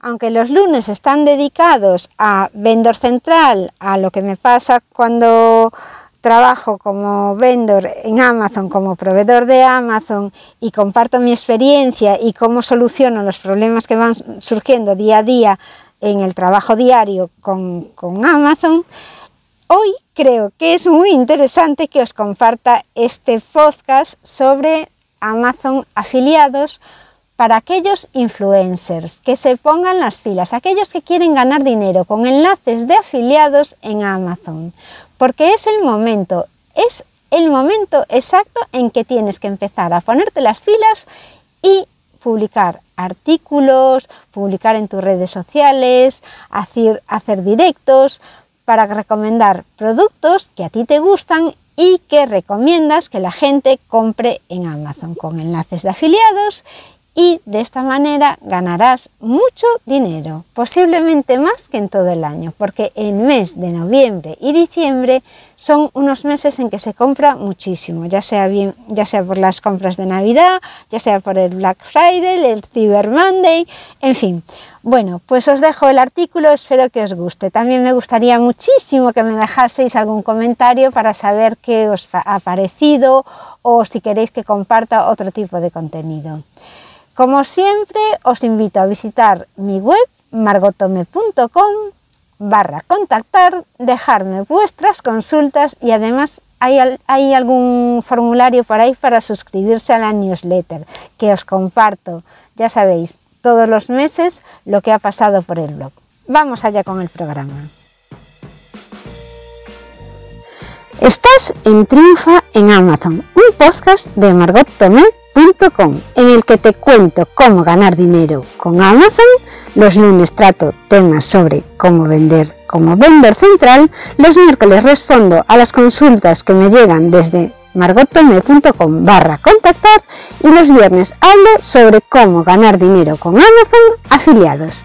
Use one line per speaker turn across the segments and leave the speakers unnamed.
aunque los lunes están dedicados a vendor central, a lo que me pasa cuando trabajo como vendor en Amazon, como proveedor de Amazon y comparto mi experiencia y cómo soluciono los problemas que van surgiendo día a día en el trabajo diario con, con Amazon, hoy creo que es muy interesante que os comparta este podcast sobre Amazon afiliados para aquellos influencers que se pongan las pilas, aquellos que quieren ganar dinero con enlaces de afiliados en Amazon, porque es el momento, es el momento exacto en que tienes que empezar a ponerte las pilas y publicar artículos, publicar en tus redes sociales, hacer directos para recomendar productos que a ti te gustan y que recomiendas que la gente compre en Amazon con enlaces de afiliados y de esta manera ganarás mucho dinero, posiblemente más que en todo el año, porque el mes de noviembre y diciembre son unos meses en que se compra muchísimo, ya sea, ya sea por las compras de Navidad, ya sea por el Black Friday, el Cyber Monday, en fin. Bueno, pues os dejo el artículo, espero que os guste. También me gustaría muchísimo que me dejaseis algún comentario para saber qué os ha parecido o si queréis que comparta otro tipo de contenido. Como siempre, os invito a visitar mi web margotome.com barra contactar, dejarme vuestras consultas y además hay, algún formulario por ahí para suscribirse a la newsletter que os comparto, ya sabéis, todos los meses lo que ha pasado por el blog. Vamos allá con el programa. Estás en Triunfa en Amazon, un podcast de Margot Tomé en el que te cuento cómo ganar dinero con Amazon. Los lunes trato temas sobre cómo vender como vendor central. Los miércoles respondo a las consultas que me llegan desde margotome.com barra contactar y los viernes hablo sobre cómo ganar dinero con Amazon afiliados.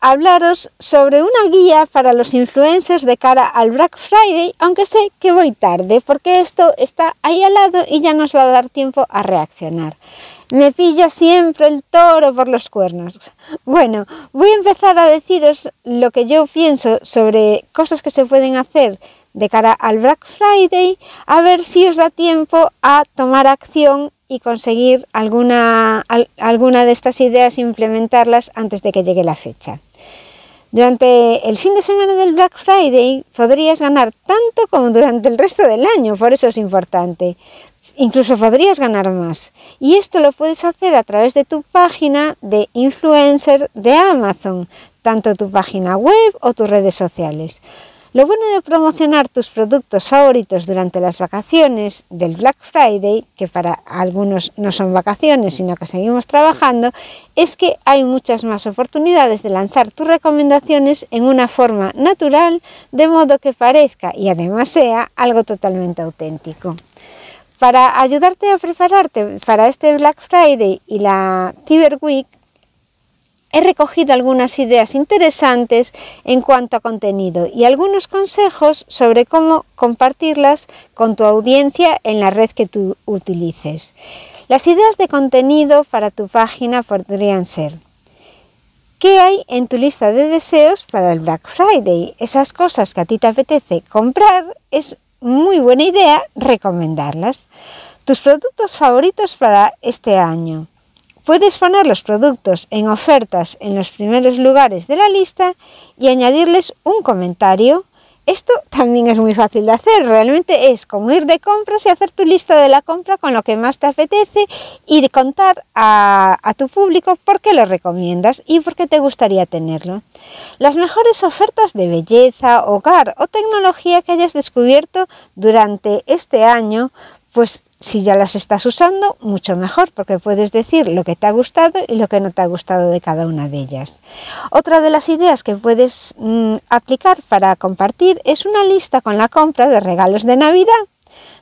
hablaros sobre una guía para los influencers de cara al Black Friday, aunque sé que voy tarde porque esto está ahí al lado y ya nos va a dar tiempo a reaccionar. Me pilla siempre el toro por los cuernos. Bueno, voy a empezar a deciros lo que yo pienso sobre cosas que se pueden hacer de cara al Black Friday, a ver si os da tiempo a tomar acción y conseguir alguna, alguna de estas ideas e implementarlas antes de que llegue la fecha. Durante el fin de semana del Black Friday podrías ganar tanto como durante el resto del año, por eso es importante. Incluso podrías ganar más. Y esto lo puedes hacer a través de tu página de influencer de Amazon, tanto tu página web o tus redes sociales. Lo bueno de promocionar tus productos favoritos durante las vacaciones del Black Friday, que para algunos no son vacaciones, sino que seguimos trabajando, es que hay muchas más oportunidades de lanzar tus recomendaciones en una forma natural, de modo que parezca y además sea algo totalmente auténtico. Para ayudarte a prepararte para este Black Friday y la Cyber Week, he recogido algunas ideas interesantes en cuanto a contenido y algunos consejos sobre cómo compartirlas con tu audiencia en la red que tú utilices. Las ideas de contenido para tu página podrían ser ¿Qué hay en tu lista de deseos para el Black Friday? Esas cosas que a ti te apetece comprar, es muy buena idea recomendarlas. Tus productos favoritos para este año. Puedes poner los productos en ofertas en los primeros lugares de la lista y añadirles un comentario. Esto también es muy fácil de hacer, realmente es como ir de compras y hacer tu lista de la compra con lo que más te apetece y contar a, tu público por qué lo recomiendas y por qué te gustaría tenerlo. Las mejores ofertas de belleza, hogar o tecnología que hayas descubierto durante este año Pues si ya las estás usando, mucho mejor, porque puedes decir lo que te ha gustado y lo que no te ha gustado de cada una de ellas. Otra de las ideas que puedes mm, aplicar para compartir es una lista con la compra de regalos de Navidad.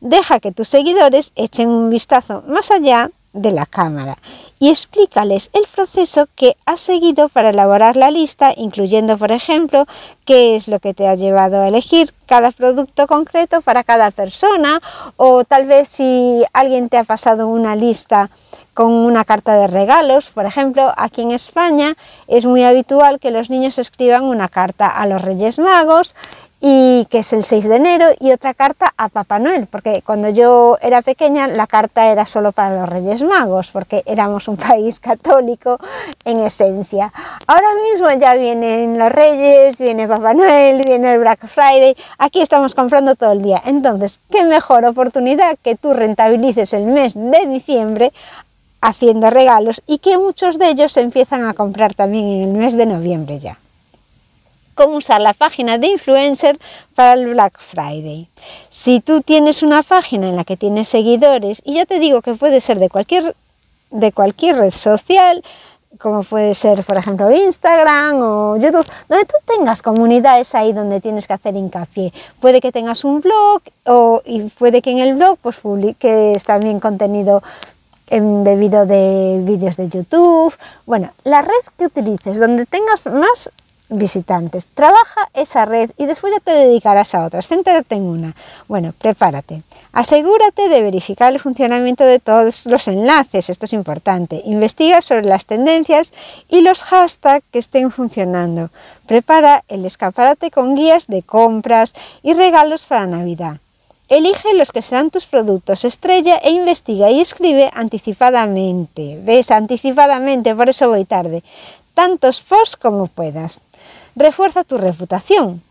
Deja que tus seguidores echen un vistazo más allá de la cámara y explícales el proceso que has seguido para elaborar la lista, incluyendo, por ejemplo, qué es lo que te ha llevado a elegir cada producto concreto para cada persona o tal vez si alguien te ha pasado una lista con una carta de regalos, por ejemplo, aquí en España es muy habitual que los niños escriban una carta a los Reyes Magos y que es el 6 de enero, y otra carta a Papá Noel, porque cuando yo era pequeña la carta era solo para los Reyes Magos, porque éramos un país católico en esencia. Ahora mismo ya vienen los Reyes, viene Papá Noel, viene el Black Friday, aquí estamos comprando todo el día. Entonces, qué mejor oportunidad que tú rentabilices el mes de diciembre haciendo regalos y que muchos de ellos se empiezan a comprar también en el mes de noviembre ya cómo usar la página de influencer para el Black Friday. Si tú tienes una página en la que tienes seguidores, y ya te digo que puede ser de cualquier, de cualquier red social, como puede ser, por ejemplo, Instagram o YouTube, donde tú tengas comunidades ahí donde tienes que hacer hincapié. Puede que tengas un blog o, y puede que en el blog pues, publiques también contenido embebido de vídeos de YouTube. Bueno, la red que utilices, donde tengas más visitantes. Trabaja esa red y después ya te dedicarás a otras. Céntrate en una. Bueno, prepárate. Asegúrate de verificar el funcionamiento de todos los enlaces. Esto es importante. Investiga sobre las tendencias y los hashtags que estén funcionando. Prepara el escaparate con guías de compras y regalos para Navidad. Elige los que serán tus productos estrella e investiga y escribe anticipadamente. ¿Ves? Anticipadamente, por eso voy tarde. Tantos posts como puedas. Refuerza tu reputación.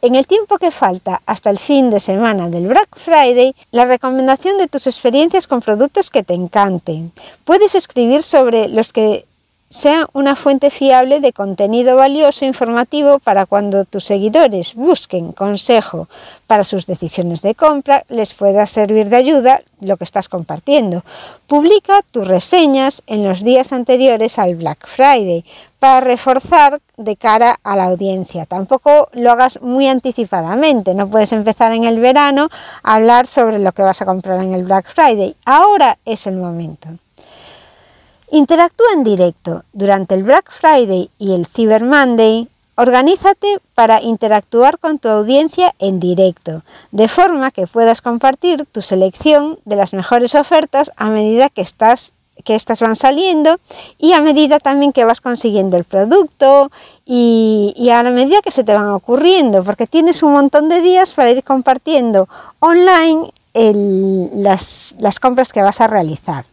En el tiempo que falta hasta el fin de semana del Black Friday, la recomendación de tus experiencias con productos que te encanten. Puedes escribir sobre los que sea una fuente fiable de contenido valioso e informativo para cuando tus seguidores busquen consejo para sus decisiones de compra, les pueda servir de ayuda lo que estás compartiendo. Publica tus reseñas en los días anteriores al Black Friday para reforzar de cara a la audiencia. Tampoco lo hagas muy anticipadamente, no puedes empezar en el verano a hablar sobre lo que vas a comprar en el Black Friday. Ahora es el momento. Interactúa en directo. Durante el Black Friday y el Cyber Monday, organízate para interactuar con tu audiencia en directo, de forma que puedas compartir tu selección de las mejores ofertas a medida que estás que estas van saliendo y a medida también que vas consiguiendo el producto y, a la medida que se te van ocurriendo, porque tienes un montón de días para ir compartiendo online las compras que vas a realizar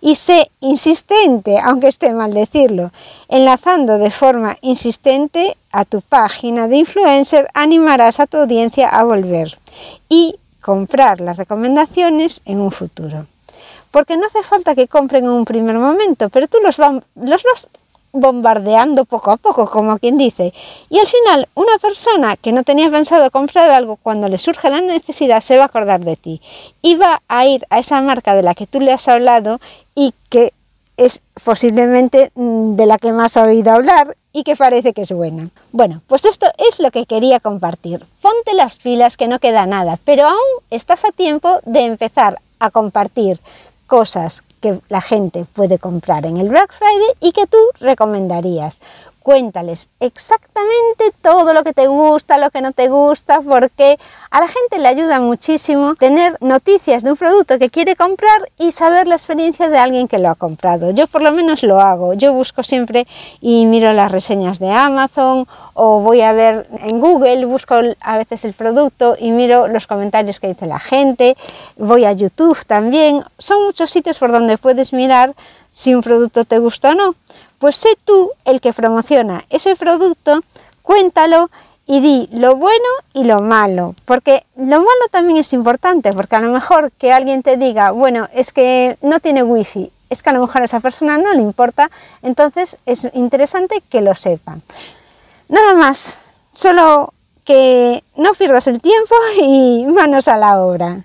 y sé insistente, aunque esté mal decirlo, enlazando de forma insistente a tu página de influencer, animarás a tu audiencia a volver y comprar las recomendaciones en un futuro. Porque no hace falta que compren en un primer momento, pero tú los, los vas bombardeando poco a poco, como quien dice. Y al final, una persona que no tenía pensado comprar algo, cuando le surge la necesidad, se va a acordar de ti. Y va a ir a esa marca de la que tú le has hablado y que es posiblemente mm, de la que más ha oído hablar y que parece que es buena. Bueno, pues esto es lo que quería compartir. Ponte las pilas que no queda nada, pero aún estás a tiempo de empezar a compartir cosas que la gente puede comprar en el Black Friday y que tú recomendarías. Cuéntales exactamente todo lo que te gusta, lo que no te gusta, porque a la gente le ayuda muchísimo tener noticias de un producto que quiere comprar y saber la experiencia de alguien que lo ha comprado. Yo por lo menos lo hago. Yo busco siempre y miro las reseñas de Amazon o voy a ver en Google, busco a veces el producto y miro los comentarios que dice la gente. Voy a YouTube también. Son muchos sitios por donde puedes mirar si un producto te gusta o no. Pues sé tú el que promociona ese producto, cuéntalo y di lo bueno y lo malo, porque lo malo también es importante, porque a lo mejor que alguien te diga, bueno, es que no tiene wifi, es que a lo mejor a esa persona no le importa, entonces es interesante que lo sepa. Nada más, solo que no pierdas el tiempo y manos a la obra.